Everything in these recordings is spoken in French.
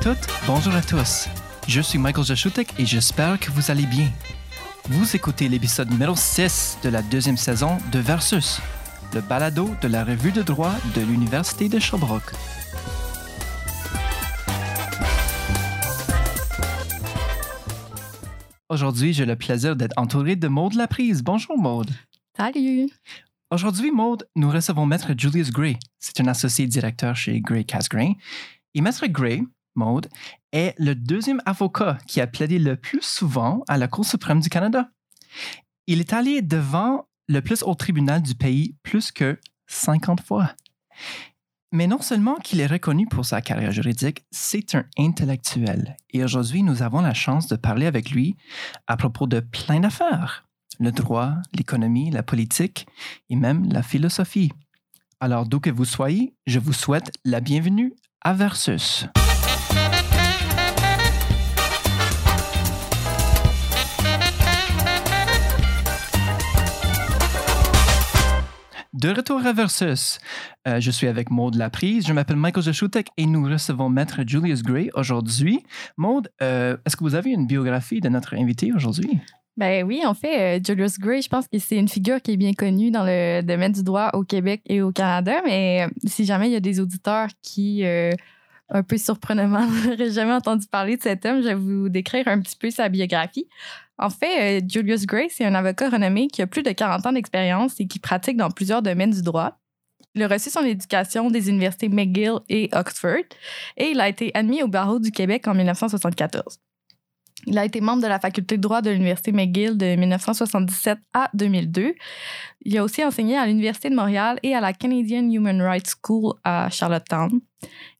toutes, bonjour à tous. Je suis Michael Jaschutek et j'espère que vous allez bien. Vous écoutez l'épisode numéro 6 de la deuxième saison de Versus, le balado de la revue de droit de l'Université de Sherbrooke. Aujourd'hui, j'ai le plaisir d'être entouré de Maude Laprise. Bonjour Maude. Salut. Aujourd'hui, Maude, nous recevons Maître Julius Gray. C'est un associé directeur chez Gray Casgrain. Et Maître Gray, Maude, est le deuxième avocat qui a plaidé le plus souvent à la Cour suprême du Canada. Il est allé devant le plus haut tribunal du pays plus que 50 fois. Mais non seulement qu'il est reconnu pour sa carrière juridique, c'est un intellectuel. Et aujourd'hui, nous avons la chance de parler avec lui à propos de plein d'affaires. Le droit, l'économie, la politique et même la philosophie. Alors, d'où que vous soyez, je vous souhaite la bienvenue à Versus. De retour à Versus, euh, je suis avec Maude Laprise, je m'appelle Michael Jaschutek et nous recevons Maître Julius Gray aujourd'hui. Maude, euh, est-ce que vous avez une biographie de notre invité aujourd'hui? Ben oui, en fait, euh, Julius Gray, je pense que c'est une figure qui est bien connue dans le domaine du droit au Québec et au Canada, mais si jamais il y a des auditeurs qui, un peu surprenamment, n'auraient jamais entendu parler de cet homme, je vais vous décrire un petit peu sa biographie. En fait, euh, Julius Gray, c'est un avocat renommé qui a plus de 40 ans d'expérience et qui pratique dans plusieurs domaines du droit. Il a reçu son éducation des universités McGill et Oxford et il a été admis au barreau du Québec en 1974. Il a été membre de la faculté de droit de l'Université McGill de 1977 à 2002. Il a aussi enseigné à l'Université de Montréal et à la Canadian Human Rights School à Charlottetown.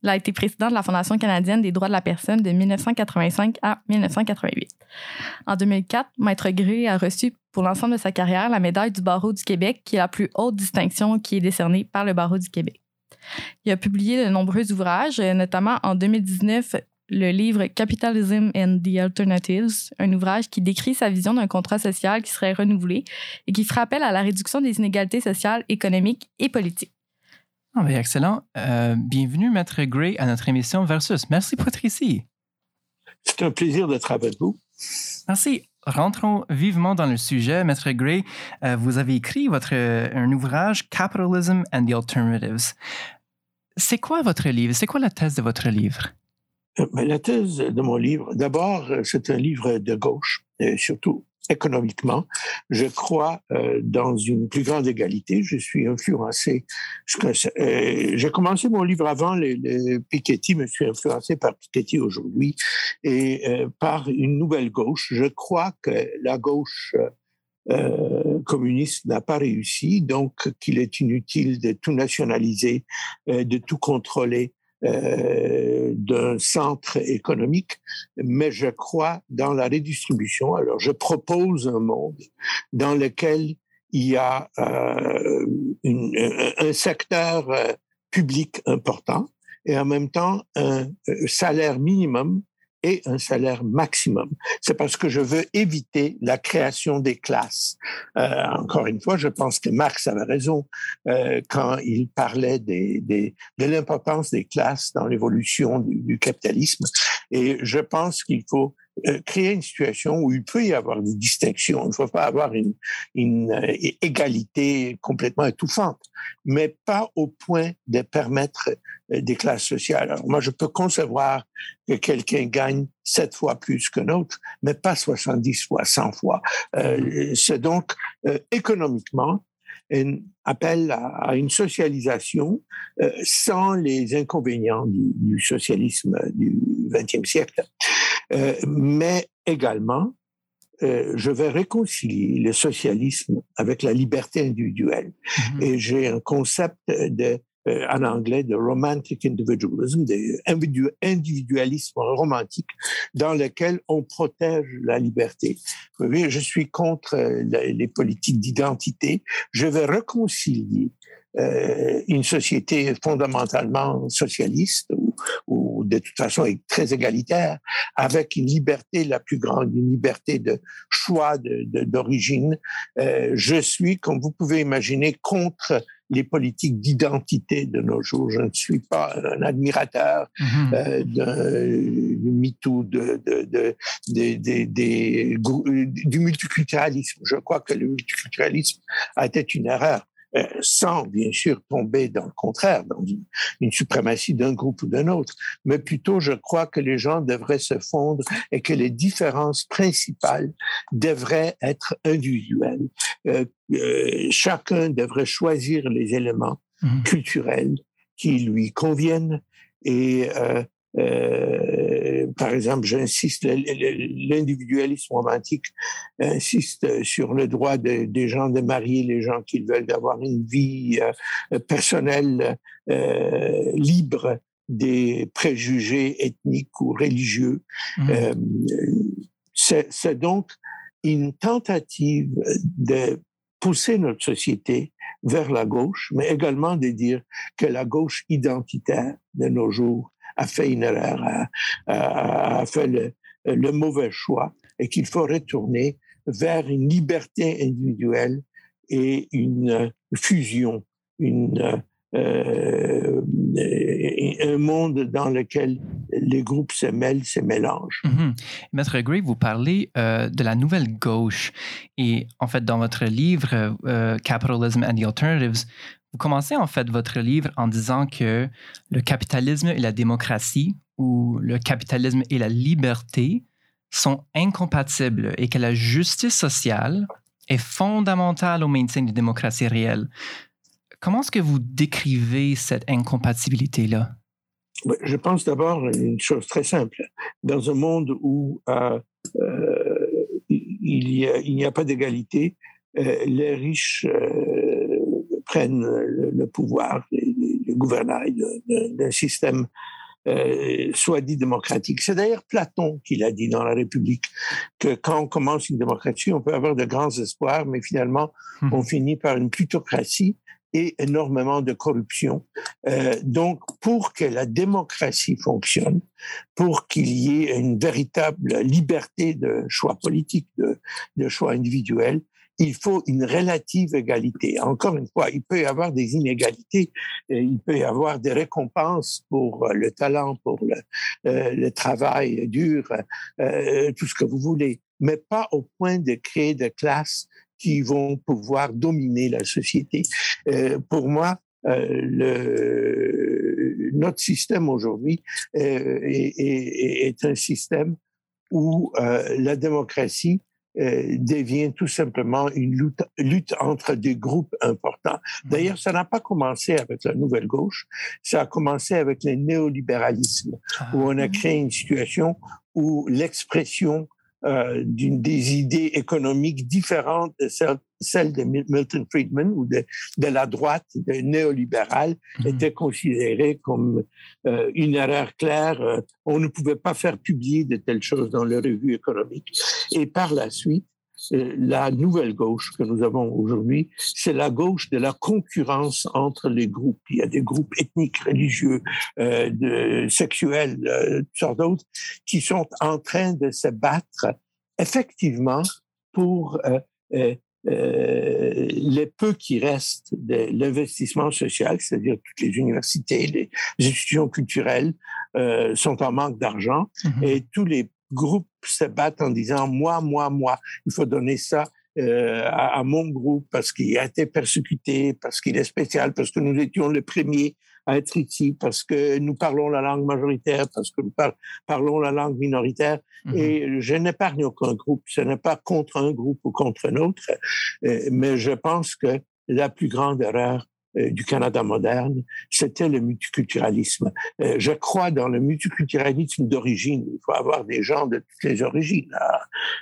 Il a été président de la Fondation canadienne des droits de la personne de 1985 à 1988. En 2004, Maître Gray a reçu pour l'ensemble de sa carrière la médaille du barreau du Québec, qui est la plus haute distinction qui est décernée par le barreau du Québec. Il a publié de nombreux ouvrages, notamment en 2019 le livre Capitalism and the Alternatives, un ouvrage qui décrit sa vision d'un contrat social qui serait renouvelé et qui fera appel à la réduction des inégalités sociales, économiques et politiques. Ah, ben, excellent. Euh, bienvenue, Maître Gray, à notre émission Versus. Merci pour être ici. C'est un plaisir d'être avec vous. Merci. Rentrons vivement dans le sujet. Maître Gray, euh, vous avez écrit votre, un ouvrage Capitalism and the Alternatives. C'est quoi votre livre? C'est quoi la thèse de votre livre? Euh, la thèse de mon livre, d'abord, euh, c'est un livre de gauche, et surtout économiquement. Je crois euh, dans une plus grande égalité. Je suis influencé. J'ai commencé mon livre avant les, Piketty, me suis influencé par Piketty aujourd'hui et par une nouvelle gauche. Je crois que la gauche communiste n'a pas réussi, donc qu'il est inutile de tout nationaliser, de tout contrôler euh, d'un centre économique, mais je crois dans la redistribution. Alors, je propose un monde dans lequel il y a euh, un secteur euh, public important et en même temps un salaire minimum et un salaire maximum. C'est parce que je veux éviter la création des classes. Euh, encore une fois, je pense que Marx avait raison euh, quand il parlait des, des, de l'importance des classes dans l'évolution du, du, capitalisme. Et je pense qu'il faut créer une situation où il peut y avoir des distinctions. Il ne faut pas avoir une, une euh, égalité complètement étouffante, mais pas au point de permettre euh, des classes sociales. Alors moi, je peux concevoir que quelqu'un gagne sept fois plus qu'un autre, mais pas 70 fois, 100 fois. Euh, C'est donc économiquement un appel à, une socialisation euh, sans les inconvénients du, du socialisme du XXe siècle. Euh, mais également, euh, je vais réconcilier le socialisme avec la liberté individuelle. Mm-hmm. Et j'ai un concept de, en anglais de romantic individualism, d'individualisme romantique, dans lequel on protège la liberté. Vous voyez, je suis contre les politiques d'identité. Je vais réconcilier euh, une société fondamentalement socialiste ou, ou, de toute façon très égalitaire, avec une liberté la plus grande, une liberté de choix d'origine. Euh, je suis, comme vous pouvez imaginer, contre les politiques d'identité de nos jours. Je ne suis pas un admirateur mm-hmm. euh, de, MeToo, de, de, du multiculturalisme. Je crois que le multiculturalisme a été une erreur. Euh, sans bien sûr tomber dans le contraire, dans une, suprématie d'un groupe ou d'un autre, mais plutôt je crois que les gens devraient se fondre et que les différences principales devraient être individuelles. Euh, euh, chacun devrait choisir les éléments mmh. culturels qui lui conviennent et par exemple, j'insiste, l'individualisme romantique insiste sur le droit des gens de marier les gens qui veulent avoir une vie euh, personnelle euh, libre des préjugés ethniques ou religieux. Mmh. Euh, c'est donc une tentative de pousser notre société vers la gauche, mais également de dire que la gauche identitaire de nos jours a fait une erreur, a, fait le, mauvais choix et qu'il faut retourner vers une liberté individuelle et une fusion, une, euh, un monde dans lequel les groupes se mêlent, se mélangent. Mm-hmm. Maître Gray, vous parlez euh, de la nouvelle gauche et en fait dans votre livre euh, Capitalism and the Alternatives, vous commencez en fait votre livre en disant que le capitalisme et la démocratie ou le capitalisme et la liberté sont incompatibles et que la justice sociale est fondamentale au maintien d'une démocratie réelle. Comment est-ce que vous décrivez cette incompatibilité-là? Je pense d'abord à une chose très simple. Dans un monde où euh, euh, il n'y a, pas d'égalité, euh, les riches prennent le, pouvoir, le, gouvernail d'un système euh, soit dit démocratique. C'est d'ailleurs Platon qui l'a dit dans la République, que quand on commence une démocratie, on peut avoir de grands espoirs, mais finalement, hum. on finit par une plutocratie et énormément de corruption. Euh, donc, pour que la démocratie fonctionne, pour qu'il y ait une véritable liberté de choix politique, de, de choix individuel, il faut une relative égalité. Encore une fois, il peut y avoir des inégalités, il peut y avoir des récompenses pour euh, le talent, pour le, euh, le travail dur, euh, tout ce que vous voulez, mais pas au point de créer des classes qui vont pouvoir dominer la société. pour moi, le, notre système aujourd'hui est, est, est, un système où la démocratie euh, devient tout simplement une lutte, lutte, entre des groupes importants. Mhm. D'ailleurs, ça n'a pas commencé avec la nouvelle gauche, ça a commencé avec le néolibéralisme, où on a ah. créé une situation où l'expression euh, d'une des idées économiques différentes de celles, de Milton Friedman ou de, de la droite de néolibérale mmh. était considérée comme euh, une erreur claire. Euh, on ne pouvait pas faire publier de telles choses dans les revues économiques. Et par la suite, la nouvelle gauche que nous avons aujourd'hui, c'est la gauche de la concurrence entre les groupes. Il y a des groupes ethniques, religieux, euh, de, sexuels, euh, toutes sortes d'autres, qui sont en train de se battre effectivement pour euh, euh, euh les peu qui restent de l'investissement social, c'est-à-dire toutes les universités, les institutions culturelles euh, sont en manque d'argent mm-hmm. et tous les groupes se battent en disant moi, moi, moi, il faut donner ça euh, à, mon groupe parce qu'il a été persécuté, parce qu'il est spécial, parce que nous étions les premiers à être ici, parce que nous parlons la langue majoritaire, parce que nous parlons la langue minoritaire. Mm-hmm. Et je n'épargne aucun groupe. Ce n'est pas contre un groupe ou contre un autre, euh, mais je pense que la plus grande erreur, du Canada moderne, c'était le multiculturalisme. Euh, je crois dans le multiculturalisme d'origine. Il faut avoir des gens de toutes les origines.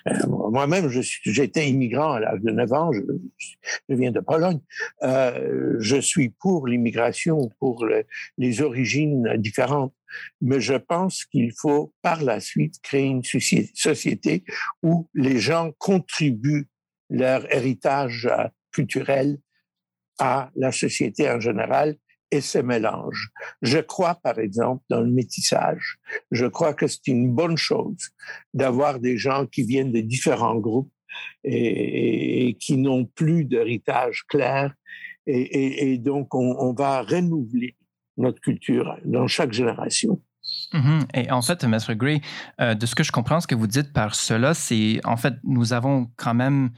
Euh, moi-même, j'étais immigrant à l'âge de 9 ans, je viens de Pologne. je suis pour l'immigration, pour les origines différentes. Mais je pense qu'il faut par la suite créer une société où les gens contribuent leur héritage culturel à la société en général et se mélange. Je crois, par exemple, dans le métissage. Je crois que c'est une bonne chose d'avoir des gens qui viennent de différents groupes et, qui n'ont plus d'héritage clair et, donc on, va renouveler notre culture dans chaque génération. Mm-hmm. Et en fait, Maître Gray, euh, de ce que je comprends, ce que vous dites par cela, c'est en fait, nous avons quand même,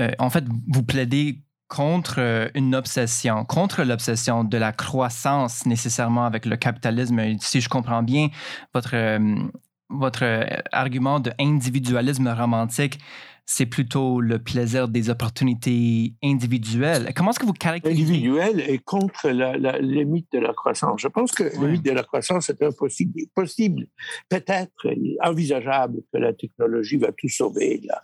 euh, en fait, vous plaidez contre euh, une obsession, contre l'obsession de la croissance nécessairement avec le capitalisme. Si je comprends bien votre, votre argument de individualisme romantique, c'est plutôt le plaisir des opportunités individuelles. Comment est-ce que vous caractérisez? Individuel et contre la, la, les mythes de la croissance. Je pense que le mythe de la croissance est impossible, possible, peut-être envisageable que la technologie va tout sauver, la,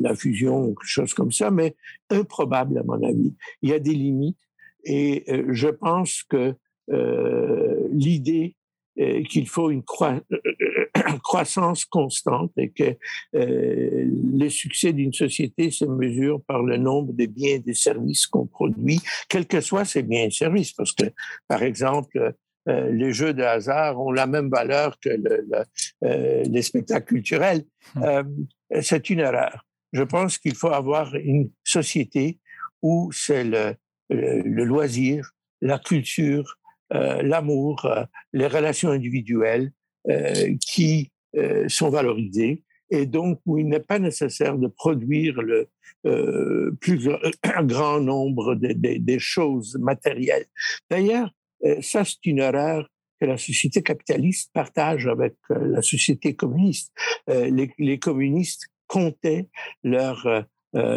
la, fusion ou quelque chose comme ça, mais improbable à mon avis. Il y a des limites et euh, je pense que euh, l'idée euh, qu'il faut une croissance constante et que euh, le succès d'une société se mesure par le nombre de biens et de services qu'on produit, quels que soient ces biens et services. Parce que, par exemple, euh, les jeux de hasard ont la même valeur que le, les spectacles culturels. Hum. c'est une erreur. Je pense qu'il faut avoir une société où c'est le, loisir, la culture, euh, l'amour, euh, les relations individuelles euh, qui sont valorisées et donc où il n'est pas nécessaire de produire le plus grand nombre de, des choses matérielles. D'ailleurs, ça c'est une erreur que la société capitaliste partage avec la société communiste. Les, communistes comptaient leur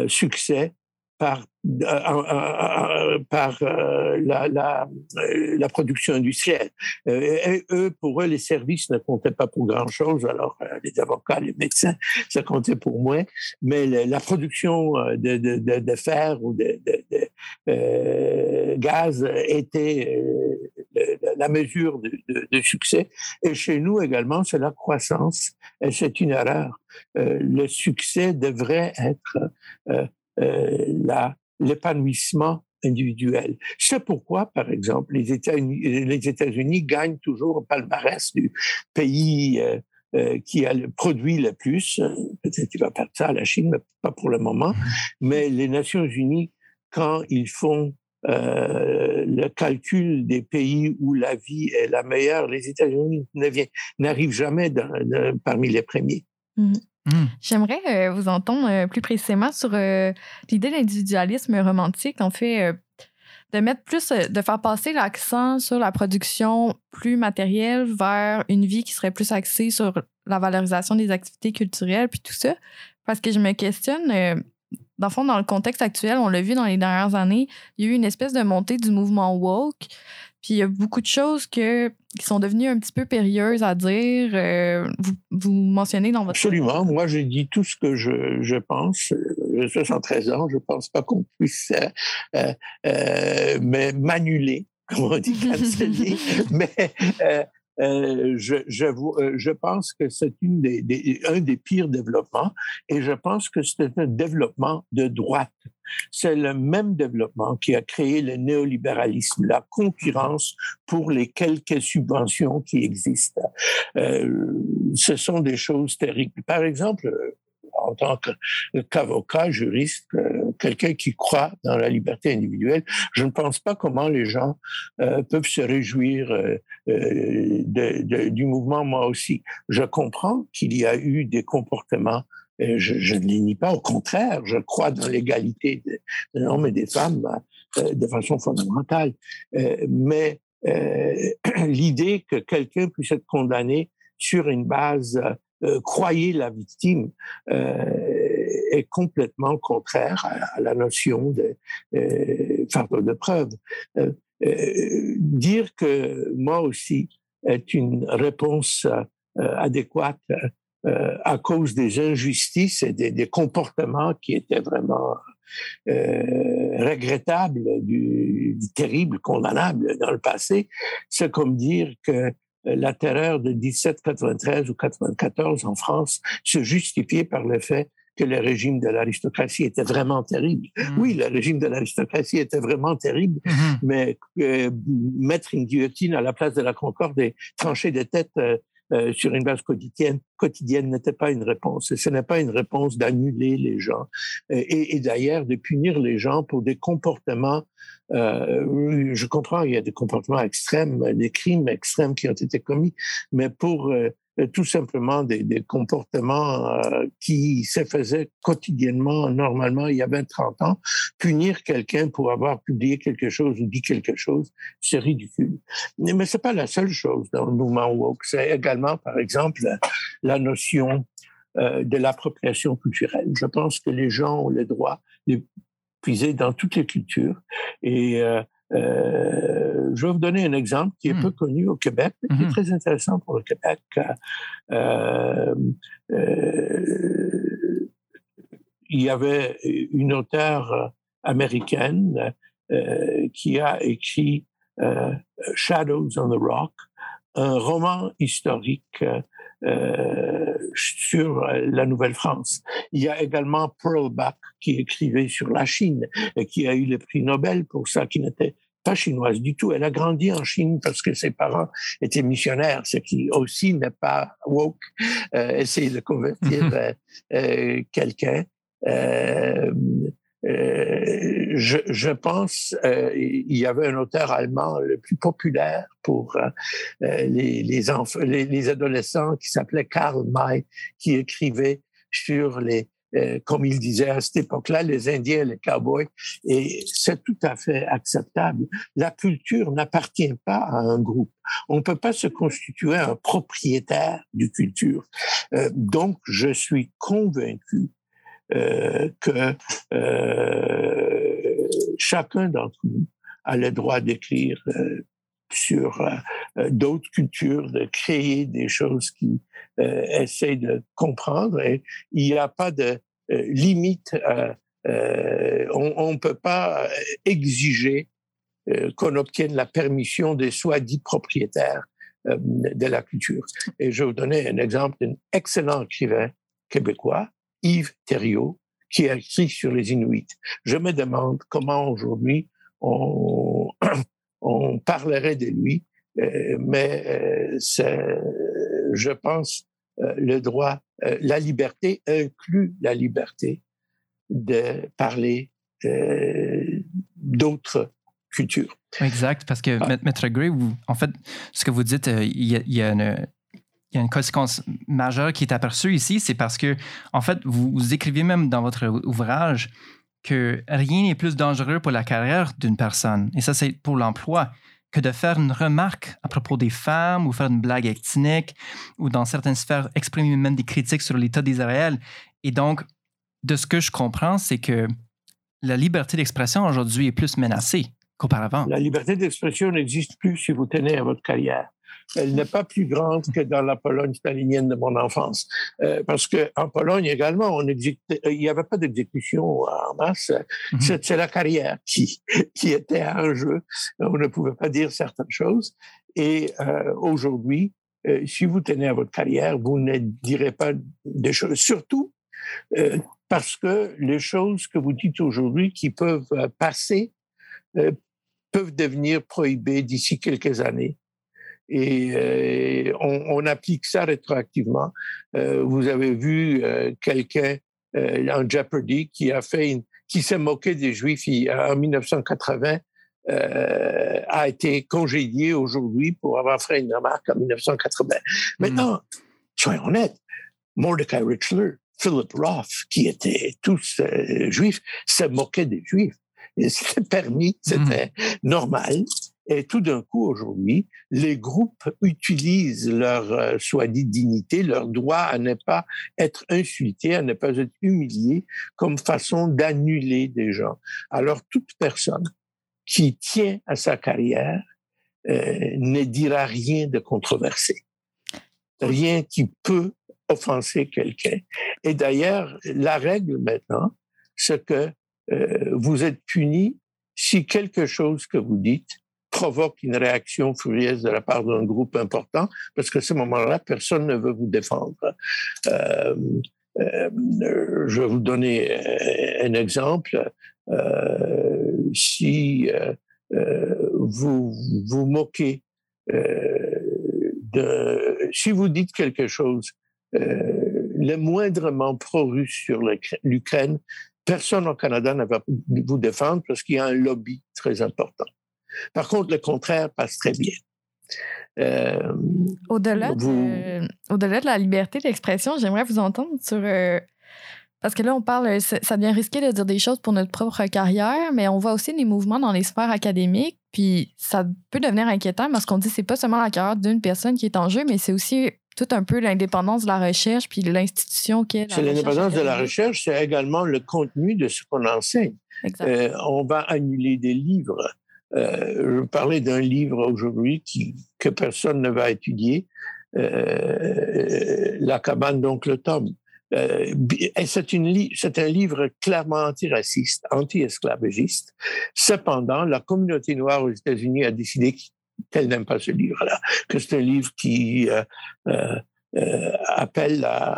succès par, euh, euh, par euh, la, la, production industrielle. Eux, pour eux, les services ne comptaient pas pour grand-chose. Alors, les avocats, les médecins, ça comptait pour moins. Mais la production de, de, de, de, fer ou de, gaz était la mesure de, succès. Et chez nous également, c'est la croissance. Et c'est une erreur. le succès devrait être euh, l'épanouissement individuel. C'est pourquoi, par exemple, les États-Unis, les États-Unis gagnent toujours au palmarès du pays euh, euh, qui a le produit le plus. Peut-être qu'il va perdre ça à la Chine, mais pas pour le moment. Mm-hmm. Mais les Nations Unies, quand ils font euh, le calcul des pays où la vie est la meilleure, les États-Unis n'arrivent jamais dans, parmi les premiers. Mm-hmm. Hmm. J'aimerais euh, vous entendre euh, plus précisément sur euh, l'idée d'individualisme romantique, en fait, de mettre plus, de faire passer l'accent sur la production plus matérielle vers une vie qui serait plus axée sur la valorisation des activités culturelles, puis tout ça. Parce que je me questionne, dans le fond, dans le contexte actuel, on l'a vu dans les dernières années, il y a eu une espèce de montée du mouvement woke. Puis il y a beaucoup de choses que, qui sont devenues un petit peu périlleuses à dire. Euh, vous, vous, mentionnez dans votre... Absolument. Moi, j'ai dit tout ce que je, je pense. J'ai 73 ans. Je ne pense pas qu'on puisse euh, euh, m'annuler, comme on dit, canceller. mais euh, euh, je, euh, je, pense que c'est une des, des, un des pires développements et je pense que c'est un développement de droite. C'est le même développement qui a créé le néolibéralisme, la concurrence pour les quelques subventions qui existent. Euh, ce sont des choses terribles. Par exemple, en tant qu'avocat, juriste, euh, quelqu'un qui croit dans la liberté individuelle, je ne pense pas comment les gens euh, peuvent se réjouir euh, de, du mouvement moi aussi. Je comprends qu'il y a eu des comportements je, ne les nie pas, au contraire, je crois dans l'égalité des hommes et des femmes de façon fondamentale. mais l'idée que quelqu'un puisse être condamné sur une base euh, croyez la victime euh, est complètement contraire à, la notion de euh, fardeau de preuve. dire que moi aussi est une réponse adéquate à cause des injustices et des, comportements qui étaient vraiment regrettables, du, du, terrible, condamnable dans le passé, c'est comme dire que euh, la terreur de 1793 ou 94 en France se justifiait par le fait que le régime de l'aristocratie était vraiment terrible. Mmh. Oui, le régime de l'aristocratie était vraiment terrible, mmh. mais euh, mettre une guillotine à la place de la Concorde et trancher des têtes euh, euh, sur une base quotidienne, quotidienne n'était pas une réponse. ce n'est pas une réponse d'annuler les gens et, et d'ailleurs de punir les gens pour des comportements. Euh, je comprends, il y a des comportements extrêmes, des crimes extrêmes qui ont été commis, mais pour euh, euh, tout simplement des, des comportements euh, qui se faisaient quotidiennement, normalement, il y a 20-30 ans. Punir quelqu'un pour avoir publié quelque chose ou dit quelque chose, c'est ridicule. Mais c'est pas la seule chose dans le mouvement woke. C'est également, par exemple, la notion euh, de l'appropriation culturelle. Je pense que les gens ont le droit de puiser dans toutes les cultures et euh, euh, je vais vous donner un exemple qui est hmm. peu connu au Québec, mais qui est hmm. très intéressant pour le Québec. Euh, euh, il y avait une auteure américaine qui a écrit Shadows on the Rock, un roman historique sur la Nouvelle-France. Il y a également Pearl Buck qui écrivait sur la Chine et qui a eu le prix Nobel pour ça, qui n'était pas chinoise du tout. Elle a grandi en Chine parce que ses parents étaient missionnaires, ce qui aussi n'est pas woke, euh, essayer de convertir euh, euh, quelqu'un. Euh, euh, je, je, pense euh, il y avait un auteur allemand le plus populaire pour euh, les, les, enfants, les, les, adolescents qui s'appelait Karl May, qui écrivait sur les, euh, comme il disait à cette époque-là, les Indiens et les cowboys. Et c'est tout à fait acceptable. La culture n'appartient pas à un groupe. On ne peut pas se constituer un propriétaire du culture. Euh, donc, je suis convaincu euh, que chacun d'entre nous a le droit d'écrire sur euh, d'autres cultures, de créer des choses qui essayent de comprendre. Et il n'y a pas de limite. on ne peut pas exiger qu'on obtienne la permission des soi-dits propriétaires de la culture. Et je vais vous donner un exemple d'un excellent écrivain québécois Yves Thériault, qui a écrit sur les Inuits. Je me demande comment aujourd'hui on, on parlerait de lui, euh, mais euh, c'est, je pense, euh, le droit, la liberté inclut la liberté de parler d'autres cultures. Exact, parce que ah. Maître Gray, en fait, ce que vous dites, il y a, il y a une, il y a une conséquence majeure qui est aperçue ici, c'est parce que, en fait, vous, écrivez même dans votre ouvrage que rien n'est plus dangereux pour la carrière d'une personne, et ça c'est pour l'emploi, que de faire une remarque à propos des femmes ou faire une blague ethnique ou dans certaines sphères exprimer même des critiques sur l'état d'Israël. Et donc, de ce que je comprends, c'est que la liberté d'expression aujourd'hui est plus menacée qu'auparavant. La liberté d'expression n'existe plus si vous tenez à votre carrière elle n'est pas plus grande que dans la Pologne stalinienne de mon enfance. Euh, parce qu'en Pologne également, on euh, il n'y avait pas d'exécution en masse. Mhm. C'est la carrière qui, qui était en jeu. On ne pouvait pas dire certaines choses. Et euh, aujourd'hui, euh, si vous tenez à votre carrière, vous ne direz pas des choses. Surtout euh, parce que les choses que vous dites aujourd'hui qui peuvent passer peuvent devenir prohibées d'ici quelques années et euh, on, on, applique ça rétroactivement. Euh, vous avez vu euh, quelqu'un en Jeopardy qui a fait une, qui s'est moqué des Juifs en 1980 euh, a été congédié aujourd'hui pour avoir fait une remarque en 1980. Hmm. Maintenant, soyons honnêtes, Mordecai Richler, Philip Roth, qui étaient tous juifs, se moquaient des juifs. C'était permis, c'était hmm. normal. Et tout d'un coup, aujourd'hui, les groupes utilisent leur euh, soi-dit dignité, leur droit à ne pas être insulté, à ne pas être humilié, comme façon d'annuler des gens. Alors, toute personne qui tient à sa carrière euh, ne dira rien de controversé, rien qui peut offenser quelqu'un. Et d'ailleurs, la règle maintenant, c'est que euh, vous êtes puni si quelque chose que vous dites provoque une réaction furieuse de la part d'un groupe important, parce qu'à ce moment-là, personne ne veut vous défendre. Euh, euh, je vais vous donner euh, un exemple. Si vous vous moquez de, si vous dites quelque chose le moindrement pro-russe sur l'Ukraine, personne au Canada ne va vous défendre parce qu'il y a un lobby très important. Par contre, le contraire passe très bien. Euh, au-delà, de, au-delà de la liberté d'expression, j'aimerais vous entendre sur euh, parce que là, on parle, ça devient risqué de dire des choses pour notre propre carrière, mais on voit aussi des mouvements dans les sphères académiques, puis ça peut devenir inquiétant parce qu'on dit que c'est pas seulement la carrière d'une personne qui est en jeu, mais c'est aussi tout un peu l'indépendance de la recherche puis l'institution qui est. C'est l'indépendance de la recherche, c'est également le contenu de ce qu'on enseigne. Euh, on va annuler des livres. Euh, je parlais d'un livre aujourd'hui que personne ne va étudier, euh, La cabane d'oncle Tom. Euh, c'est un livre clairement antiraciste, anti-esclavagiste. Cependant, la communauté noire aux États-Unis a décidé qu'elle n'aime pas ce livre-là, que c'est un livre qui euh, euh, euh, appelle à,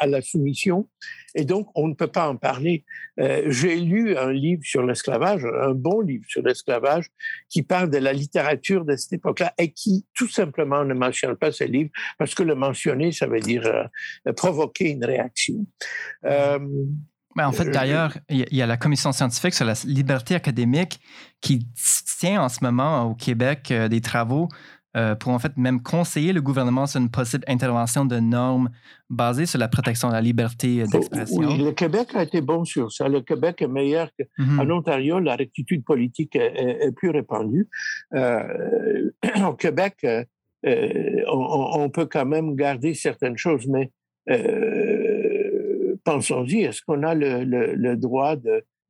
à, la soumission. Et donc, on ne peut pas en parler. Euh, j'ai lu un livre sur l'esclavage, un bon livre sur l'esclavage, qui parle de la littérature de cette époque-là et qui, tout simplement, ne mentionne pas ce livre parce que le mentionner, ça veut dire euh, provoquer une réaction. Mais en fait, d'ailleurs, il y a la commission scientifique sur la liberté académique qui tient en ce moment au Québec des travaux euh, pour en fait même conseiller le gouvernement sur une possible intervention de normes basées sur la protection de la liberté d'expression. Oui, le Québec a été bon sur ça. Le Québec est meilleur qu'en mhm. Ontario. La rectitude politique est, plus répandue. Euh, au Québec, euh, on, peut quand même garder certaines choses, mais pensons-y, est-ce qu'on a le, le droit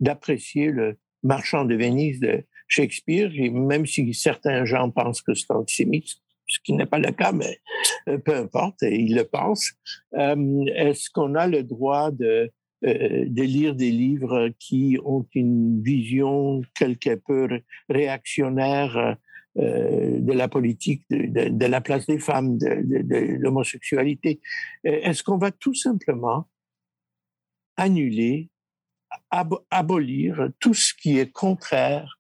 d'apprécier le marchand de Venise de Shakespeare, et même si certains gens pensent que c'est antisémite, ce qui n'est pas le cas, mais euh, peu importe, ils le pensent. Euh, est-ce qu'on a le droit euh, de lire des livres qui ont une vision quelque peu réactionnaire de la politique, de, la place des femmes, de l'homosexualité? Est-ce qu'on va tout simplement annuler, abolir tout ce qui est contraire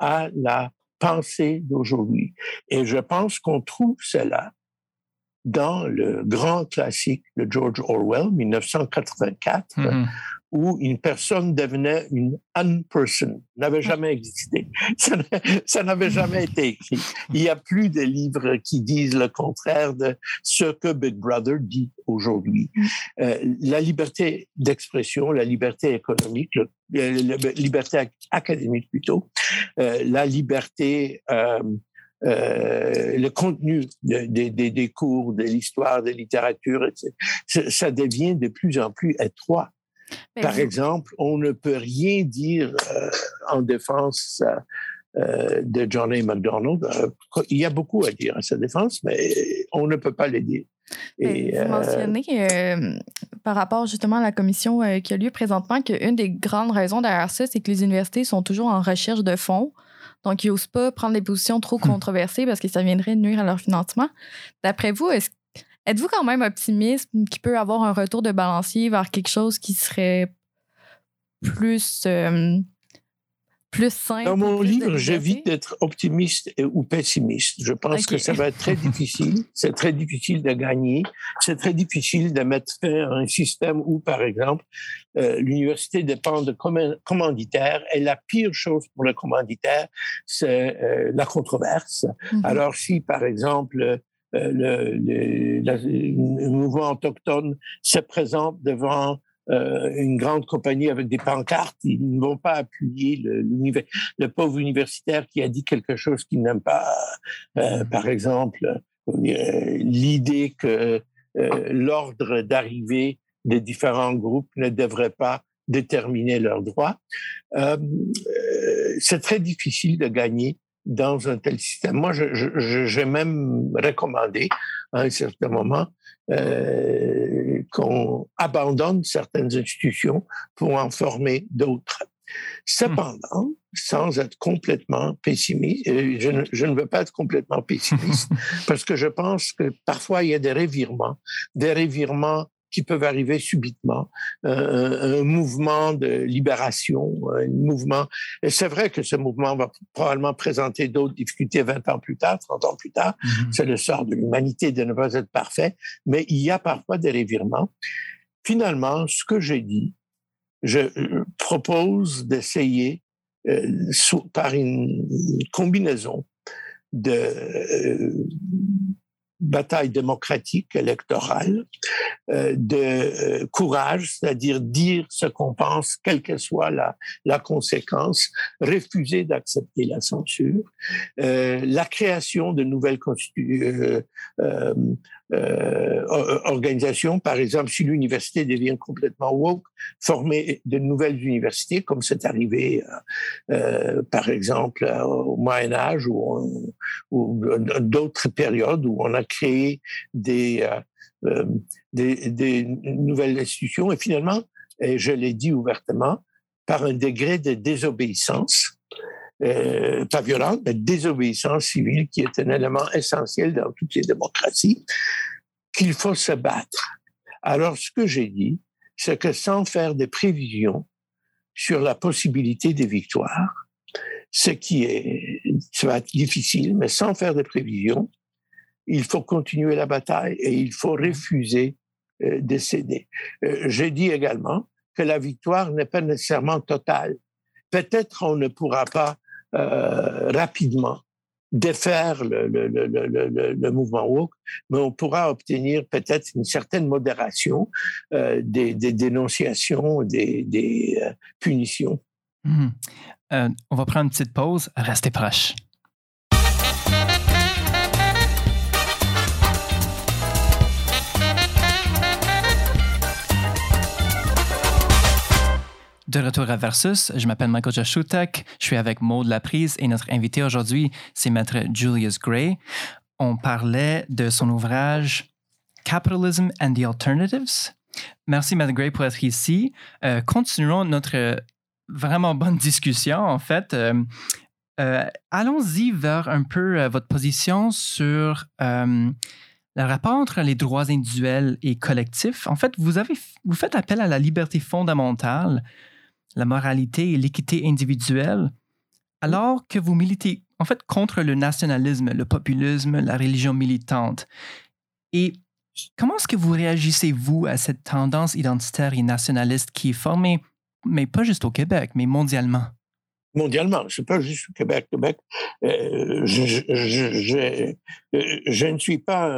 à la pensée d'aujourd'hui. Et je pense qu'on trouve cela dans le grand classique de George Orwell, 1984, où une personne devenait une unperson, n'avait jamais existé. Ça, n'avait jamais été écrit. Il n'y a plus de livres qui disent le contraire de ce que Big Brother dit aujourd'hui. Mm. Euh, la liberté d'expression, la liberté économique, la liberté académique plutôt, euh, la liberté euh, euh, le contenu des, des, des cours, de l'histoire, de la littérature, ça devient de plus en plus étroit. Par exemple, on ne peut rien dire euh, en défense euh, de John A. MacDonald. Euh, il y a beaucoup à dire à sa défense, mais on ne peut pas le dire. Et, vous mentionnez par rapport justement à la commission qui a lieu présentement qu'une des grandes raisons derrière ça, c'est que les universités sont toujours en recherche de fonds. Donc, ils n'osent pas prendre des positions trop hmm. controversées parce que ça viendrait nuire à leur financement. D'après vous, est-ce Êtes-vous quand même optimiste qu'il peut avoir un retour de balancier vers quelque chose qui serait plus, euh, plus simple? Dans mon livre, j'évite d'être optimiste ou pessimiste. Je pense que ça va être très difficile. C'est très difficile de gagner. C'est très difficile de mettre fin à un système où, par exemple, euh, l'université dépend de commanditaires et la pire chose pour le commanditaire, c'est euh, la controverse. Mm-hmm. Alors si, par exemple, euh, le, mouvement autochtone se présente devant euh, une grande compagnie avec des pancartes, ils ne vont pas appuyer le, le pauvre universitaire qui a dit quelque chose qu'il n'aime pas. Euh, par exemple, l'idée que l'ordre d'arrivée des différents groupes ne devrait pas déterminer leurs droits. c'est très difficile de gagner dans un tel système. Moi, j'ai même recommandé à un certain moment euh, qu'on abandonne certaines institutions pour en former d'autres. Cependant, sans être complètement pessimiste, euh, je ne, je ne, veux pas être complètement pessimiste, parce que je pense que parfois il y a des revirements, des revirements qui peuvent arriver subitement, un, mouvement de libération, un mouvement. Et c'est vrai que ce mouvement va probablement présenter d'autres difficultés 20 ans plus tard, 30 ans plus tard. Mm-hmm. C'est le sort de l'humanité de ne pas être parfait, mais il y a parfois des revirements. Finalement, ce que j'ai dit, je propose d'essayer euh, par une combinaison de euh, bataille démocratique électorale, euh, de courage, c'est-à-dire dire ce qu'on pense, quelle que soit la, conséquence, refuser d'accepter la censure, la création de nouvelles constitutions, euh, organisation. Par exemple, si l'université devient complètement woke, former de nouvelles universités, comme c'est arrivé, euh, euh par exemple, euh, au Moyen Âge ou, ou d'autres périodes où on a créé des, euh, des, nouvelles institutions. Et finalement, et je l'ai dit ouvertement, par un degré de désobéissance, euh, pas violente, mais désobéissance civile, qui est un élément essentiel dans toutes les démocraties, qu'il faut se battre. Alors, ce que j'ai dit, c'est que sans faire des prévisions sur la possibilité des victoires, ce qui va être difficile, mais sans faire des prévisions, il faut continuer la bataille et il faut refuser euh, de céder. Euh, j'ai dit également que la victoire n'est pas nécessairement totale. Peut-être on ne pourra pas euh, rapidement défaire le, le, le, le, mouvement woke, mais on pourra obtenir peut-être une certaine modération des, des, dénonciations, des, des punitions. Mmh. Euh, on va prendre une petite pause. Restez proches. De retour à Versus, je m'appelle Michael Jashutek, je suis avec Maud Laprise et notre invité aujourd'hui, c'est Maître Julius Gray. On parlait de son ouvrage Capitalism and the Alternatives. Merci, Maître Gray, pour être ici. Euh, continuons notre vraiment bonne discussion, en fait. Euh, euh, allons-y vers un peu votre position sur le rapport entre les droits individuels et collectifs. En fait, vous, avez, vous faites appel à la liberté fondamentale la moralité et l'équité individuelle, alors que vous militez en fait contre le nationalisme, le populisme, la religion militante. Et comment est-ce que vous réagissez, vous, à cette tendance identitaire et nationaliste qui est formée, mais pas juste au Québec, mais mondialement? mondialement. C'est pas juste au Québec. Québec, euh, je, je, je, ne suis pas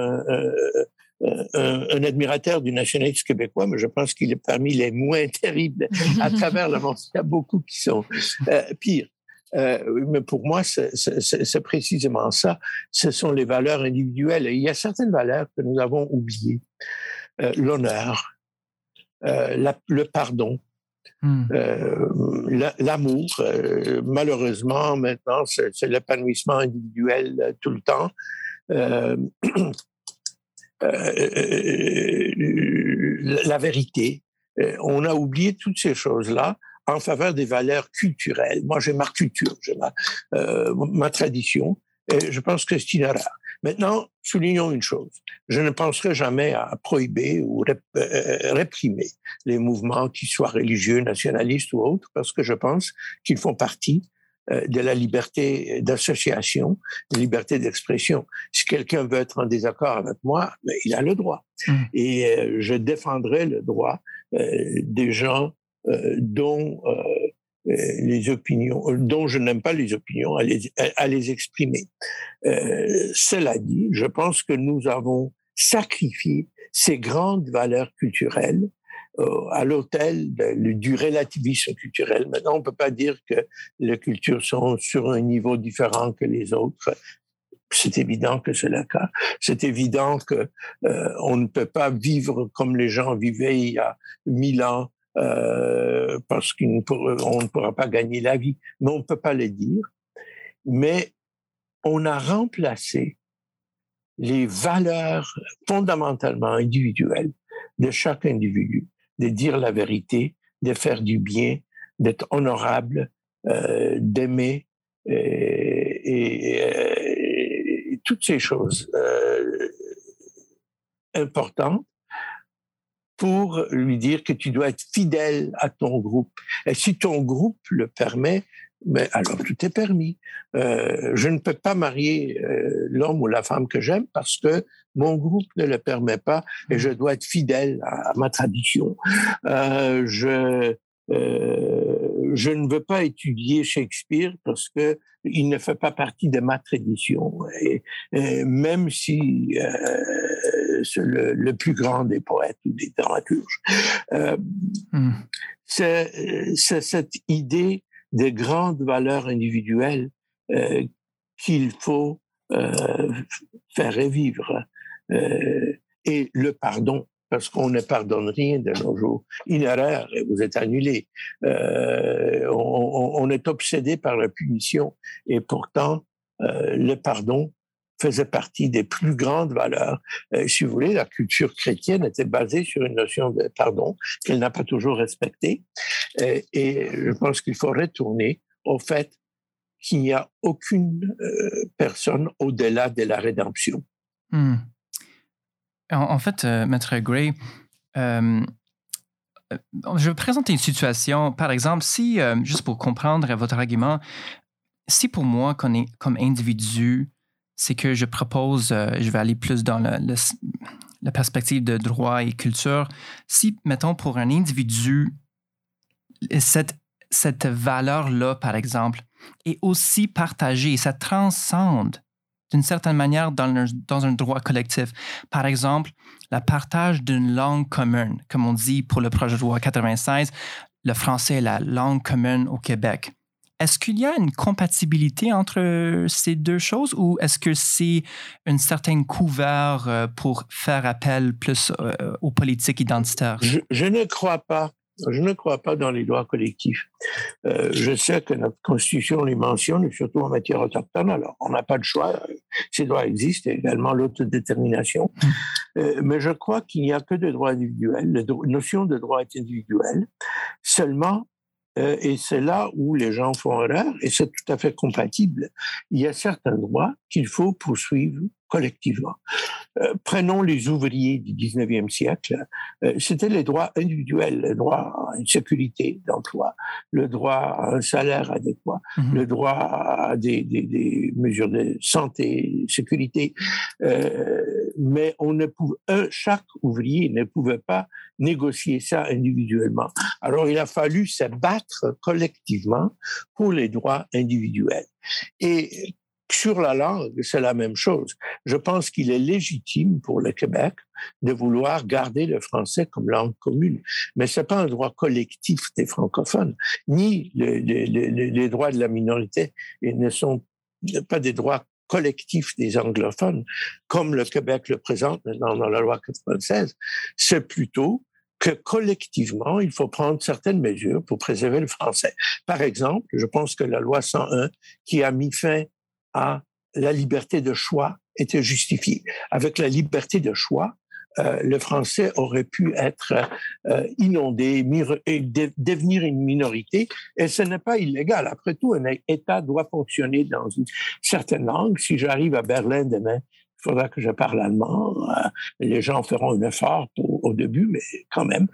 un, admirateur du nationalisme québécois, mais je pense qu'il est parmi les moins terribles à travers le monde. Il y a beaucoup qui sont euh, pires. Euh, mais pour moi, c'est précisément ça. Ce sont les valeurs individuelles. Et il y a certaines valeurs que nous avons oubliées. Euh, L'honneur, euh, le pardon, hmm. euh, l'amour. malheureusement, maintenant, c'est l'épanouissement individuel tout le temps. Euh, la vérité. Euh, on a oublié toutes ces choses-là en faveur des valeurs culturelles. Moi, j'ai ma culture, j'ai ma, euh, ma tradition, et je pense que c'est une erreur. Maintenant, soulignons une chose. Je ne penserai jamais à prohiber ou réprimer les mouvements qui soient religieux, nationalistes ou autres, parce que je pense qu'ils font partie euh, de la liberté d'association, de liberté d'expression. Si quelqu'un veut être en désaccord avec moi, mais il a le droit. Mmh. Et euh, je défendrai le droit euh, des gens dont les opinions, dont je n'aime pas les opinions, à les, à les exprimer. cela dit, je pense que nous avons sacrifié ces grandes valeurs culturelles euh, à l'hôtel du relativisme culturel. Maintenant, on ne peut pas dire que les cultures sont sur un niveau différent que les autres. C'est évident que c'est le cas. C'est évident que euh, on ne peut pas vivre comme les gens vivaient il y a mille ans euh, parce qu'on ne pourra pas gagner la vie. Mais on ne peut pas le dire. Mais on a remplacé les valeurs fondamentalement individuelles de chaque individu de dire la vérité, de faire du bien, d'être honorable, euh, d'aimer euh, et, euh, toutes ces choses importantes pour lui dire que tu dois être fidèle à ton groupe. Et si ton groupe le permet, mais alors tout est permis. Euh, je ne peux pas marier euh, l'homme ou la femme que j'aime parce que mon groupe ne le permet pas et je dois être fidèle à, ma tradition. Euh, je je ne veux pas étudier Shakespeare parce que il ne fait pas partie de ma tradition. Et, même si c'est le, plus grand des poètes ou des dramaturges, hmm. c'est cette idée des grandes valeurs individuelles euh, qu'il faut euh, faire revivre. Euh, et le pardon, parce qu'on ne pardonne rien de nos jours. Une erreur vous êtes annulé. On, est obsédé par la punition et pourtant le pardon faisait partie des plus grandes valeurs. Euh, si vous voulez, la culture chrétienne était basée sur une notion de pardon qu'elle n'a pas toujours respectée. Euh, et je pense qu'il faut retourner au fait qu'il n'y a aucune euh, personne au-delà de la rédemption. Hmm. En, fait, Maître Gray, je vais présenter une situation. Par exemple, si, juste pour comprendre votre argument, si pour moi, comme individu, c'est que je propose, euh, je vais aller plus dans la perspective de droit et culture. Si, mettons, pour un individu, cette, cette valeur-là, par exemple, est aussi partagée, ça transcende d'une certaine manière dans un, dans un droit collectif. Par exemple, le partage d'une langue commune, comme on dit pour le projet de loi 96, le français est la langue commune au Québec. Est-ce qu'il y a une compatibilité entre ces deux choses ou est-ce que c'est une certaine couvert euh, pour faire appel plus euh, aux politiques identitaires? Je, ne crois pas. Je ne crois pas dans les droits collectifs. Euh, je sais que notre Constitution les mentionne, surtout en matière autochtone. Alors, on n'a pas de choix. Ces droits existent, également l'autodétermination. Mmh. mais je crois qu'il n'y a que des droits individuels. La notion de droit est individuelle. Seulement, euh, et c'est là où les gens font erreur, et c'est tout à fait compatible. Il y a certains droits qu'il faut poursuivre collectivement. Euh, prenons les ouvriers du 19e siècle. Euh, C'était les droits individuels, le droit à une sécurité d'emploi, le droit à un salaire adéquat, mhm. le droit à des, des, des, mesures de santé, sécurité. Euh, mais on ne pouvait, chaque ouvrier ne pouvait pas négocier ça individuellement. Alors il a fallu se battre collectivement pour les droits individuels. Et sur la langue, c'est la même chose. Je pense qu'il est légitime pour le Québec de vouloir garder le français comme langue commune. Mais ce n'est pas un droit collectif des francophones, ni les droits de la minorité ne sont pas des droits collectifs des anglophones, comme le Québec le présente dans, dans la loi 96. C'est plutôt que collectivement, il faut prendre certaines mesures pour préserver le français. Par exemple, je pense que la loi 101, qui a mis fin à la liberté de choix était justifiée. Avec la liberté de choix, euh, le français aurait pu être euh, inondé et devenir une minorité, et ce n'est pas illégal. Après tout, un État doit fonctionner dans une certaine langue. Si j'arrive à Berlin demain, il faudra que je parle allemand. Euh, les gens feront un effort au début, mais quand même.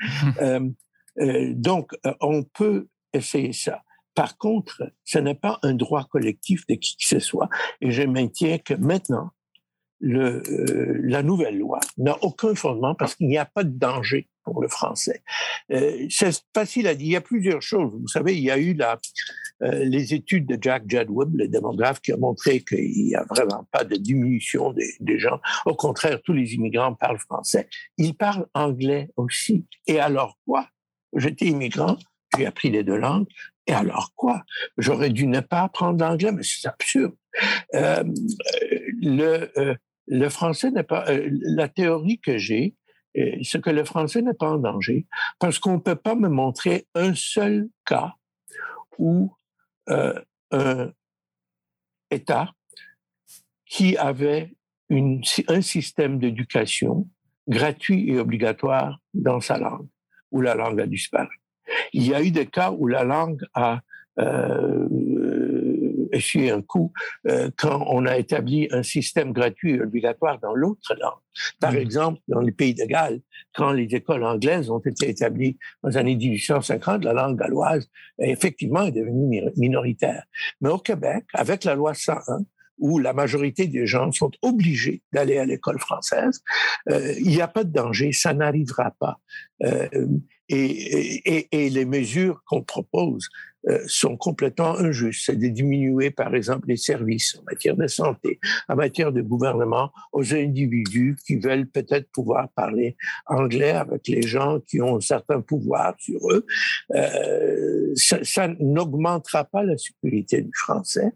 donc, on peut essayer ça. Par contre, ce n'est pas un droit collectif de qui que ce soit. Et je maintiens que maintenant, le, euh, la nouvelle loi n'a aucun fondement parce qu'il n'y a pas de danger pour le français. Euh, c'est facile à dire. Il y a plusieurs choses. Vous savez, il y a eu la, euh, les études de Jack Jedwab, le démographe, qui a montré qu'il n'y a vraiment pas de diminution des, des, gens. Au contraire, tous les immigrants parlent français. Ils parlent anglais aussi. Et alors quoi? J'étais immigrant, j'ai appris les deux langues. Et alors quoi? J'aurais dû ne pas apprendre l'anglais, mais c'est absurde. Euh, le, euh, le français n'est pas... Euh, la théorie que j'ai, c'est que le français n'est pas en danger, parce qu'on ne peut pas me montrer un seul cas où un État qui avait un système d'éducation gratuit et obligatoire dans sa langue, où la langue a disparu. Il y a eu des cas où la langue a euh, essuyé un coup quand on a établi un système gratuit et obligatoire dans l'autre langue. Par mmh. exemple, dans les pays de Galles, quand les écoles anglaises ont été établies dans les années 1850, la langue galloise, effectivement, est devenue minoritaire. Mais au Québec, avec la loi 101, où la majorité des gens sont obligés d'aller à l'école française, euh, il n'y a pas de danger, ça n'arrivera pas. Euh, et, et, et, les mesures qu'on propose euh, sont complètement injustes. C'est de diminuer, par exemple, les services en matière de santé, en matière de gouvernement, aux individus qui veulent peut-être pouvoir parler anglais avec les gens qui ont un certain pouvoir sur eux. Euh, ça, n'augmentera pas la sécurité du français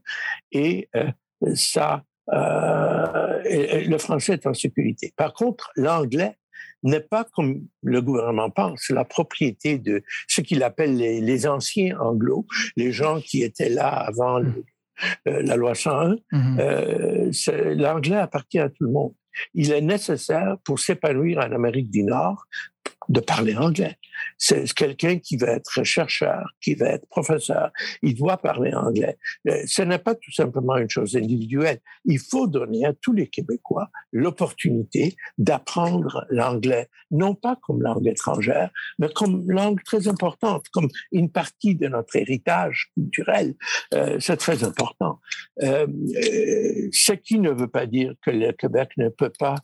et euh, ça, euh, le français est en sécurité. Par contre, l'anglais n'est pas comme le gouvernement pense la propriété de ce qu'il appelle les, anciens anglo, les gens qui étaient là avant mmh. euh, la loi 101. Mmh. Euh, l'anglais appartient à tout le monde. Il est nécessaire pour s'épanouir en Amérique du Nord de parler anglais. C'est quelqu'un qui va être chercheur, qui va être professeur, il doit parler anglais. Euh, ce n'est pas tout simplement une chose individuelle. Il faut donner à tous les Québécois l'opportunité d'apprendre l'anglais, non pas comme langue étrangère, mais comme langue très importante, comme une partie de notre héritage culturel. Euh, c'est très important. Euh, ce qui ne veut pas dire que le Québec ne peut pas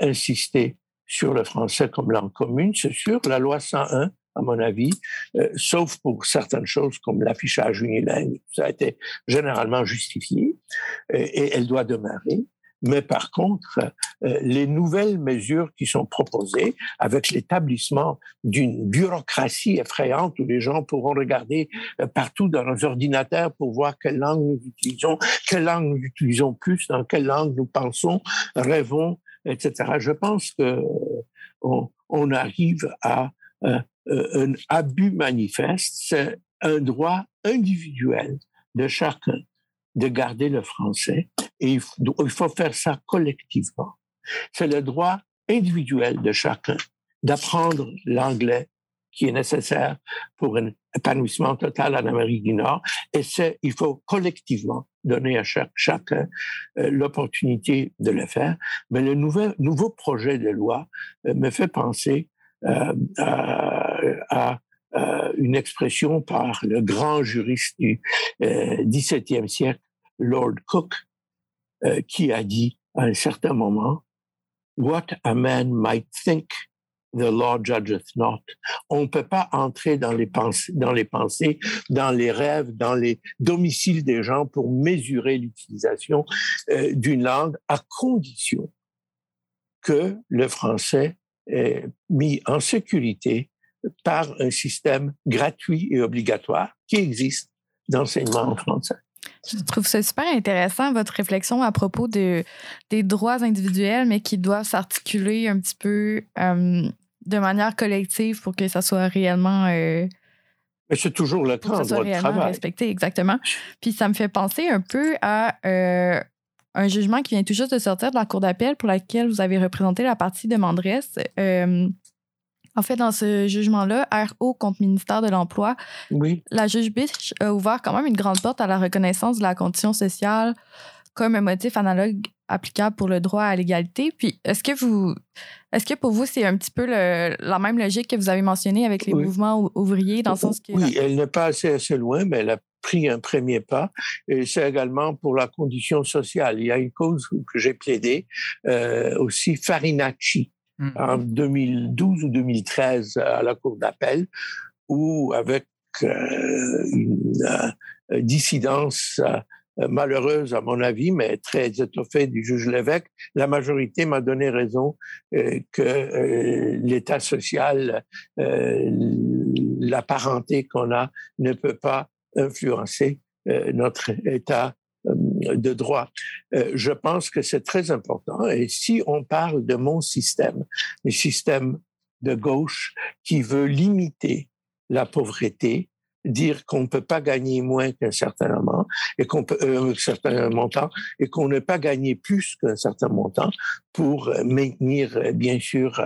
insister sur le français comme langue commune, c'est sûr. La loi 101, à mon avis, euh, sauf pour certaines choses comme l'affichage unilingue, ça a été généralement justifié et, elle doit demeurer. Mais par contre, euh, les nouvelles mesures qui sont proposées avec l'établissement d'une bureaucratie effrayante où les gens pourront regarder euh, partout dans nos ordinateurs pour voir quelle langue nous utilisons, quelle langue nous utilisons plus, dans quelle langue nous pensons, rêvons, etc. Je pense que on, arrive à euh, un abus manifeste. C'est un droit individuel de chacun de garder le français et il faut, il faut faire ça collectivement. C'est le droit individuel de chacun d'apprendre l'anglais qui est nécessaire pour un épanouissement total en Amérique du Nord. Et c'est, il faut collectivement donner à chacun euh, l'opportunité de le faire. Mais le nouvel, nouveau projet de loi euh, me fait penser euh, à, une expression par le grand juriste du XVIIe siècle, Lord Cook, qui a dit à un certain moment, What a man might think The law judgeth not. On ne peut pas entrer dans les, pensées, dans les pensées, dans les rêves, dans les domiciles des gens pour mesurer l'utilisation euh, d'une langue à condition que le français est mis en sécurité par un système gratuit et obligatoire qui existe d'enseignement en français. Je trouve ça super intéressant, votre réflexion à propos de, des droits individuels, mais qui doivent s'articuler un petit peu euh, de manière collective pour que ça soit réellement. Euh, mais c'est toujours le en droit de travail. respecté, exactement. Puis ça me fait penser un peu à euh, un jugement qui vient tout juste de sortir de la Cour d'appel pour laquelle vous avez représenté la partie demanderesse. Euh, en fait, dans ce jugement-là, RO contre ministère de l'Emploi, oui. la juge Bish a ouvert quand même une grande porte à la reconnaissance de la condition sociale comme un motif analogue applicable pour le droit à l'égalité. Puis, est-ce que vous, est-ce que pour vous, c'est un petit peu la même logique que vous avez mentionnée avec les mouvements ouvriers, dans le sens que... Oui, elle n'est pas assez, assez loin, mais elle a pris un premier pas. Et c'est également pour la condition sociale. Il y a une cause que j'ai plaidée, euh, aussi Farinacci, mmh. en 2012 ou 2013 à la Cour d'appel, où avec euh, une euh, dissidence euh, malheureuse à mon avis, mais très étoffée du juge Lévesque, la majorité m'a donné raison euh, que euh, l'état social, la parenté qu'on a ne peut pas influencer notre état de droit. je pense que c'est très important. Et si on parle de mon système, le système de gauche qui veut limiter la pauvreté, dire qu'on ne peut pas gagner moins qu'un certain moment et qu'on peut euh, un certain montant et qu'on ne peut pas gagner plus qu'un certain montant pour maintenir euh, bien sûr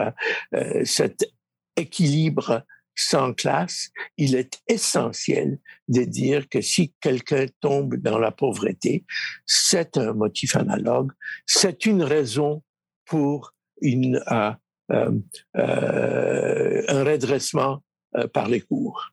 euh, cet équilibre sans classe, il est essentiel de dire que si quelqu'un tombe dans la pauvreté, c'est un motif analogue, c'est une raison pour une, euh, euh, euh, un redressement par les cours.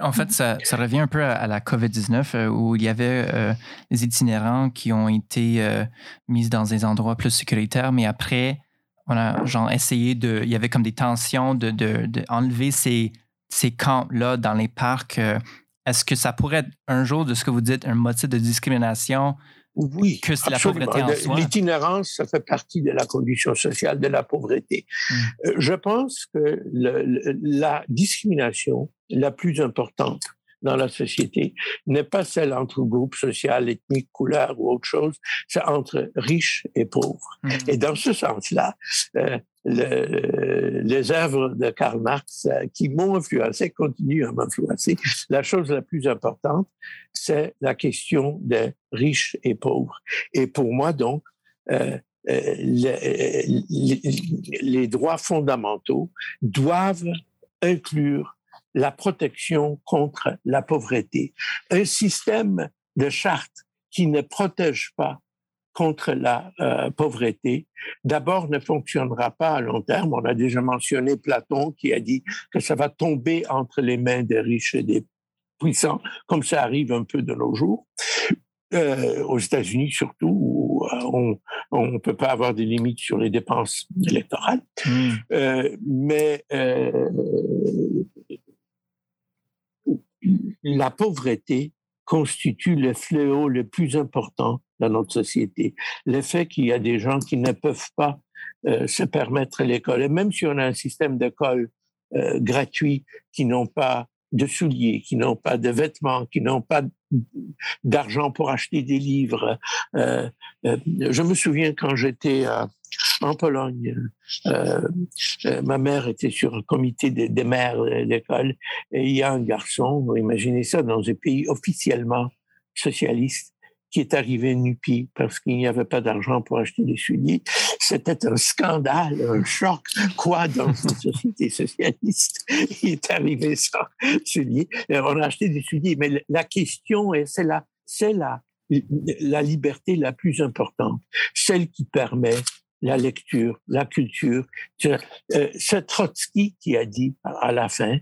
En fait, ça, revient un peu à, la COVID-19 où il y avait des itinérants qui ont été mis dans des endroits plus sécuritaires, mais après, on a genre essayé de. Il y avait comme des tensions de, de, ces, ces camps-là dans les parcs. Est-ce que ça pourrait être un jour, de ce que vous dites, un motif de discrimination oui, que c'est la pauvreté en soi? L'itinérance, ça fait partie de la condition sociale de la pauvreté. Euh, je pense que la discrimination la plus importante dans la société n'est pas celle entre groupe social, ethnique, couleur ou autre chose, c'est entre riches et pauvres. Hmm. Et dans ce sens-là, euh, le, les œuvres de Karl Marx euh, qui m'ont influencé, continuent à m'influencer. La chose la plus importante, c'est la question des riches et pauvres. Et pour moi, donc, euh, les, les, droits fondamentaux doivent inclure la protection contre la pauvreté. Un système de charte qui ne protège pas contre la euh, pauvreté, d'abord ne fonctionnera pas à long terme. On a déjà mentionné Platon qui a dit que ça va tomber entre les mains des riches et des puissants, comme ça arrive un peu de nos jours. Euh, aux États-Unis surtout, où euh, on ne peut pas avoir des limites sur les dépenses électorales. Euh, mais la pauvreté constitue le fléau le plus important dans notre société. Le fait qu'il y a des gens qui ne peuvent pas euh, se permettre l'école, et même si on a un système d'école euh, gratuit, qui n'ont pas de souliers, qui n'ont pas de vêtements, qui n'ont pas d'argent pour acheter des livres. Euh, je me souviens quand j'étais en Pologne, euh, euh, ma mère était sur un comité des, des mères de l'école et il y a un garçon, imaginez ça, dans un pays officiellement socialiste, qui est arrivé nu-pied parce qu'il n'y avait pas d'argent pour acheter des souliers. C'était un scandale, un choc. Quoi dans une société socialiste? Il est arrivé sans souliers. On a acheté des souliers, mais la question est, c'est la, c'est la, la liberté la plus importante, celle qui permet la lecture, la culture. Euh, c'est Trotsky qui a dit à la fin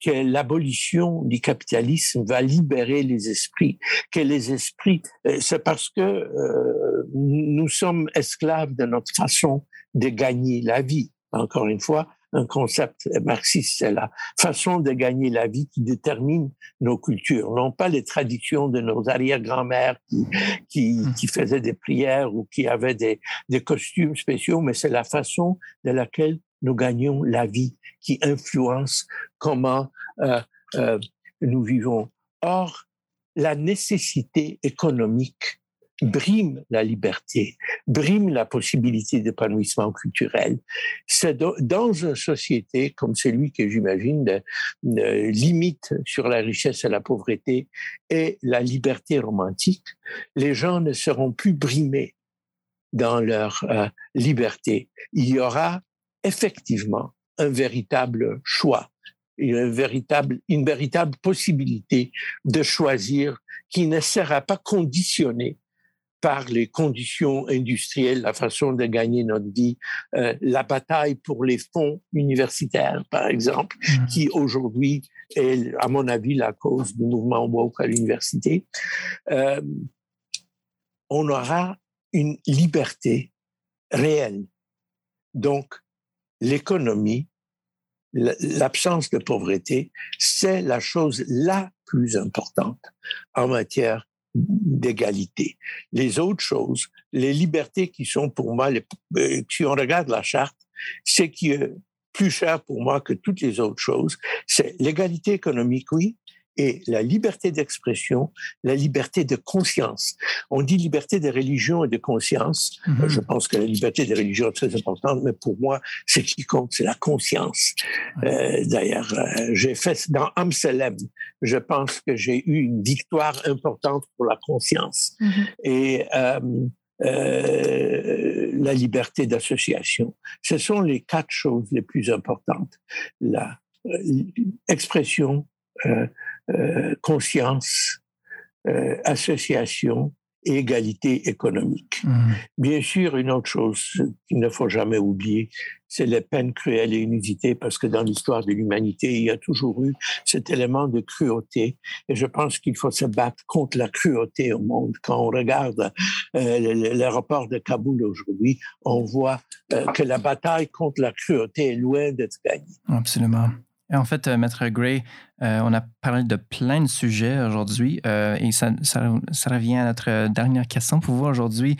que l'abolition du capitalisme va libérer les esprits, que les esprits, euh, c'est parce que euh, nous sommes esclaves de notre façon de gagner la vie. Encore une fois, un concept marxiste, c'est la façon de gagner la vie qui détermine nos cultures, non pas les traditions de nos arrière-grand-mères qui, qui, mmh. qui, faisaient des prières ou qui avaient des, des costumes spéciaux, mais c'est la façon de laquelle nous gagnons la vie qui influence comment euh, euh, nous vivons. Or, la nécessité économique brime la liberté, brime la possibilité d'épanouissement culturel. C'est dans une société comme celui que j'imagine de, limite sur la richesse et la pauvreté et la liberté romantique, les gens ne seront plus brimés dans leur euh, liberté. Il y aura effectivement un véritable choix, une véritable, une véritable possibilité de choisir qui ne sera pas conditionnée par les conditions industrielles, la façon de gagner notre vie, euh, la bataille pour les fonds universitaires, par exemple, mmh. qui aujourd'hui est, à mon avis, la cause du mouvement woke à l'université, euh, on aura une liberté réelle. Donc, l'économie, l'absence de pauvreté, c'est la chose la plus importante en matière d'égalité. Les autres choses, les libertés qui sont pour moi, euh, si on regarde la charte, c'est qui est plus cher pour moi que toutes les autres choses, c'est l'égalité économique, oui, et la liberté d'expression, la liberté de conscience. On dit liberté de religion et de conscience. Mm-hmm. Je pense que la liberté de religion est très importante, mais pour moi, ce qui compte, c'est la conscience. Euh, D'ailleurs, euh, j'ai fait dans Amselem, je pense que j'ai eu une victoire importante pour la conscience. Mm-hmm. Et euh, euh, la liberté d'association. Ce sont les quatre choses les plus importantes. La expression, conscience, association, et égalité économique. Mhm. Bien sûr, une autre chose qu'il ne faut jamais oublier, c'est les peines cruelles et inusitées, parce que dans l'histoire de l'humanité, il y a toujours eu cet élément de cruauté. Et je pense qu'il faut se battre contre la cruauté au monde. Quand on regarde euh, l'aéroport de Kaboul aujourd'hui, on voit euh, que la bataille contre la cruauté est loin d'être gagnée. Absolument. En fait, euh, Maître Gray, euh, on a parlé de plein de sujets aujourd'hui euh, et ça, revient à notre dernière question pour vous aujourd'hui.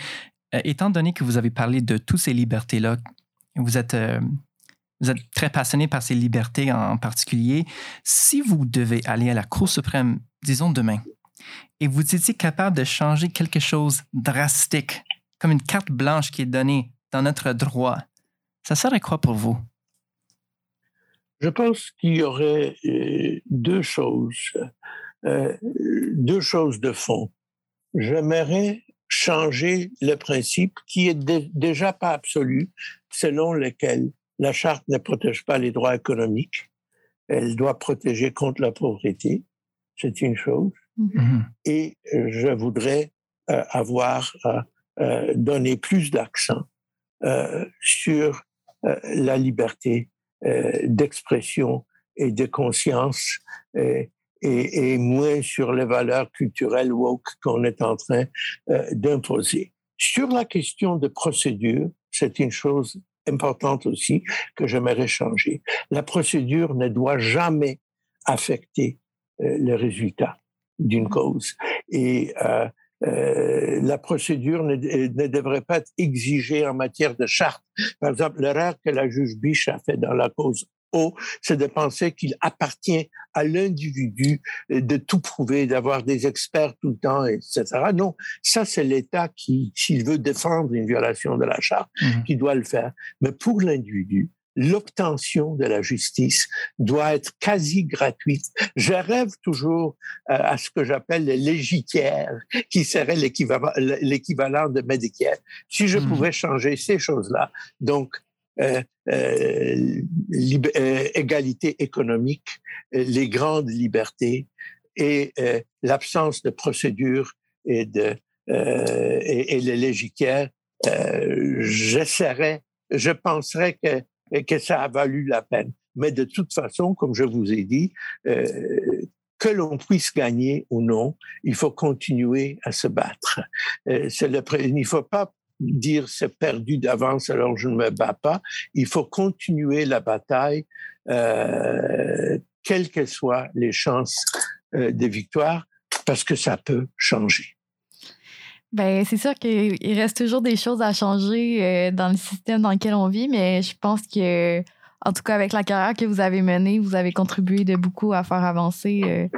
Étant donné que vous avez parlé de toutes ces libertés-là, vous êtes, vous êtes très passionné par ces libertés en, en, particulier. Si vous devez aller à la Cour suprême, disons demain, et vous étiez capable de changer quelque chose drastique, comme une carte blanche qui est donnée dans notre droit, ça serait quoi pour vous? Je pense qu'il y aurait euh, deux choses, euh, deux choses de fond. J'aimerais changer le principe qui est déjà pas absolu, selon lequel la charte ne protège pas les droits économiques. Elle doit protéger contre la pauvreté. C'est une chose. Mhm. Et je voudrais euh, avoir euh, donné plus d'accent sur la liberté d'expression et de conscience et, et, et, moins sur les valeurs culturelles woke qu'on est en train euh, d'imposer. Sur la question de procédure, c'est une chose importante aussi que j'aimerais changer. La procédure ne doit jamais affecter euh, le résultat d'une cause. Et euh, euh, la procédure ne, ne, devrait pas être exigée en matière de charte. Par exemple, l'erreur que la juge Biche a fait dans la cause O, c'est de penser qu'il appartient à l'individu de tout prouver, d'avoir des experts tout le temps, etc. Non, ça c'est l'État qui, s'il veut défendre une violation de la charte, mmh. qui doit le faire. Mais pour l'individu, l'obtention de la justice doit être quasi gratuite. Je rêve toujours euh, à ce que j'appelle le légitière, qui serait l'équivalent de Medicare. Si je mmh. pouvais changer ces choses-là, donc euh, euh, égalité économique, les grandes libertés et l'absence de procédure et de et, et, le légitière, j'essaierais, je penserais que que ça a valu la peine. Mais de toute façon, comme je vous ai dit, euh, que l'on puisse gagner ou non, il faut continuer à se battre. Euh, le, il ne faut pas dire c'est perdu d'avance alors je ne me bats pas. Il faut continuer la bataille, euh, quelles que soient les chances de victoire, parce que ça peut changer. Ben, c'est sûr qu'il reste toujours des choses à changer euh, dans le système dans lequel on vit, mais je pense que, en tout cas, avec la carrière que vous avez menée, vous avez contribué de beaucoup à faire avancer euh,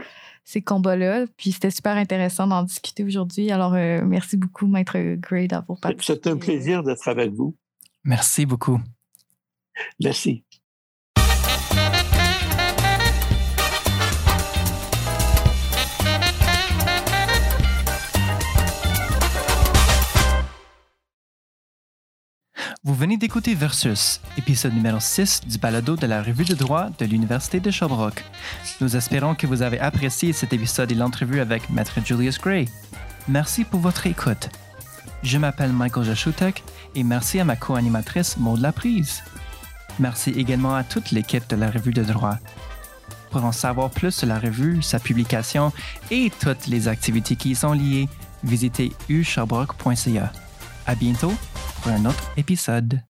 ces combats-là. Puis c'était super intéressant d'en discuter aujourd'hui. Alors, euh, merci beaucoup, Maître Gray, d'avoir participé. C'est un plaisir d'être avec vous. Merci beaucoup. Merci. Vous venez d'écouter Versus, épisode numéro 6 du balado de la revue de droit de l'Université de Sherbrooke. Nous espérons que vous avez apprécié cet épisode et l'entrevue avec Maître Julius Gray. Merci pour votre écoute. Je m'appelle Michael Jaschutek et merci à ma co-animatrice Maud Laprise. Merci également à toute l'équipe de la revue de droit. Pour en savoir plus sur la revue, sa publication et toutes les activités qui y sont liées, visitez usherbrooke.ca. À bientôt pour un autre épisode.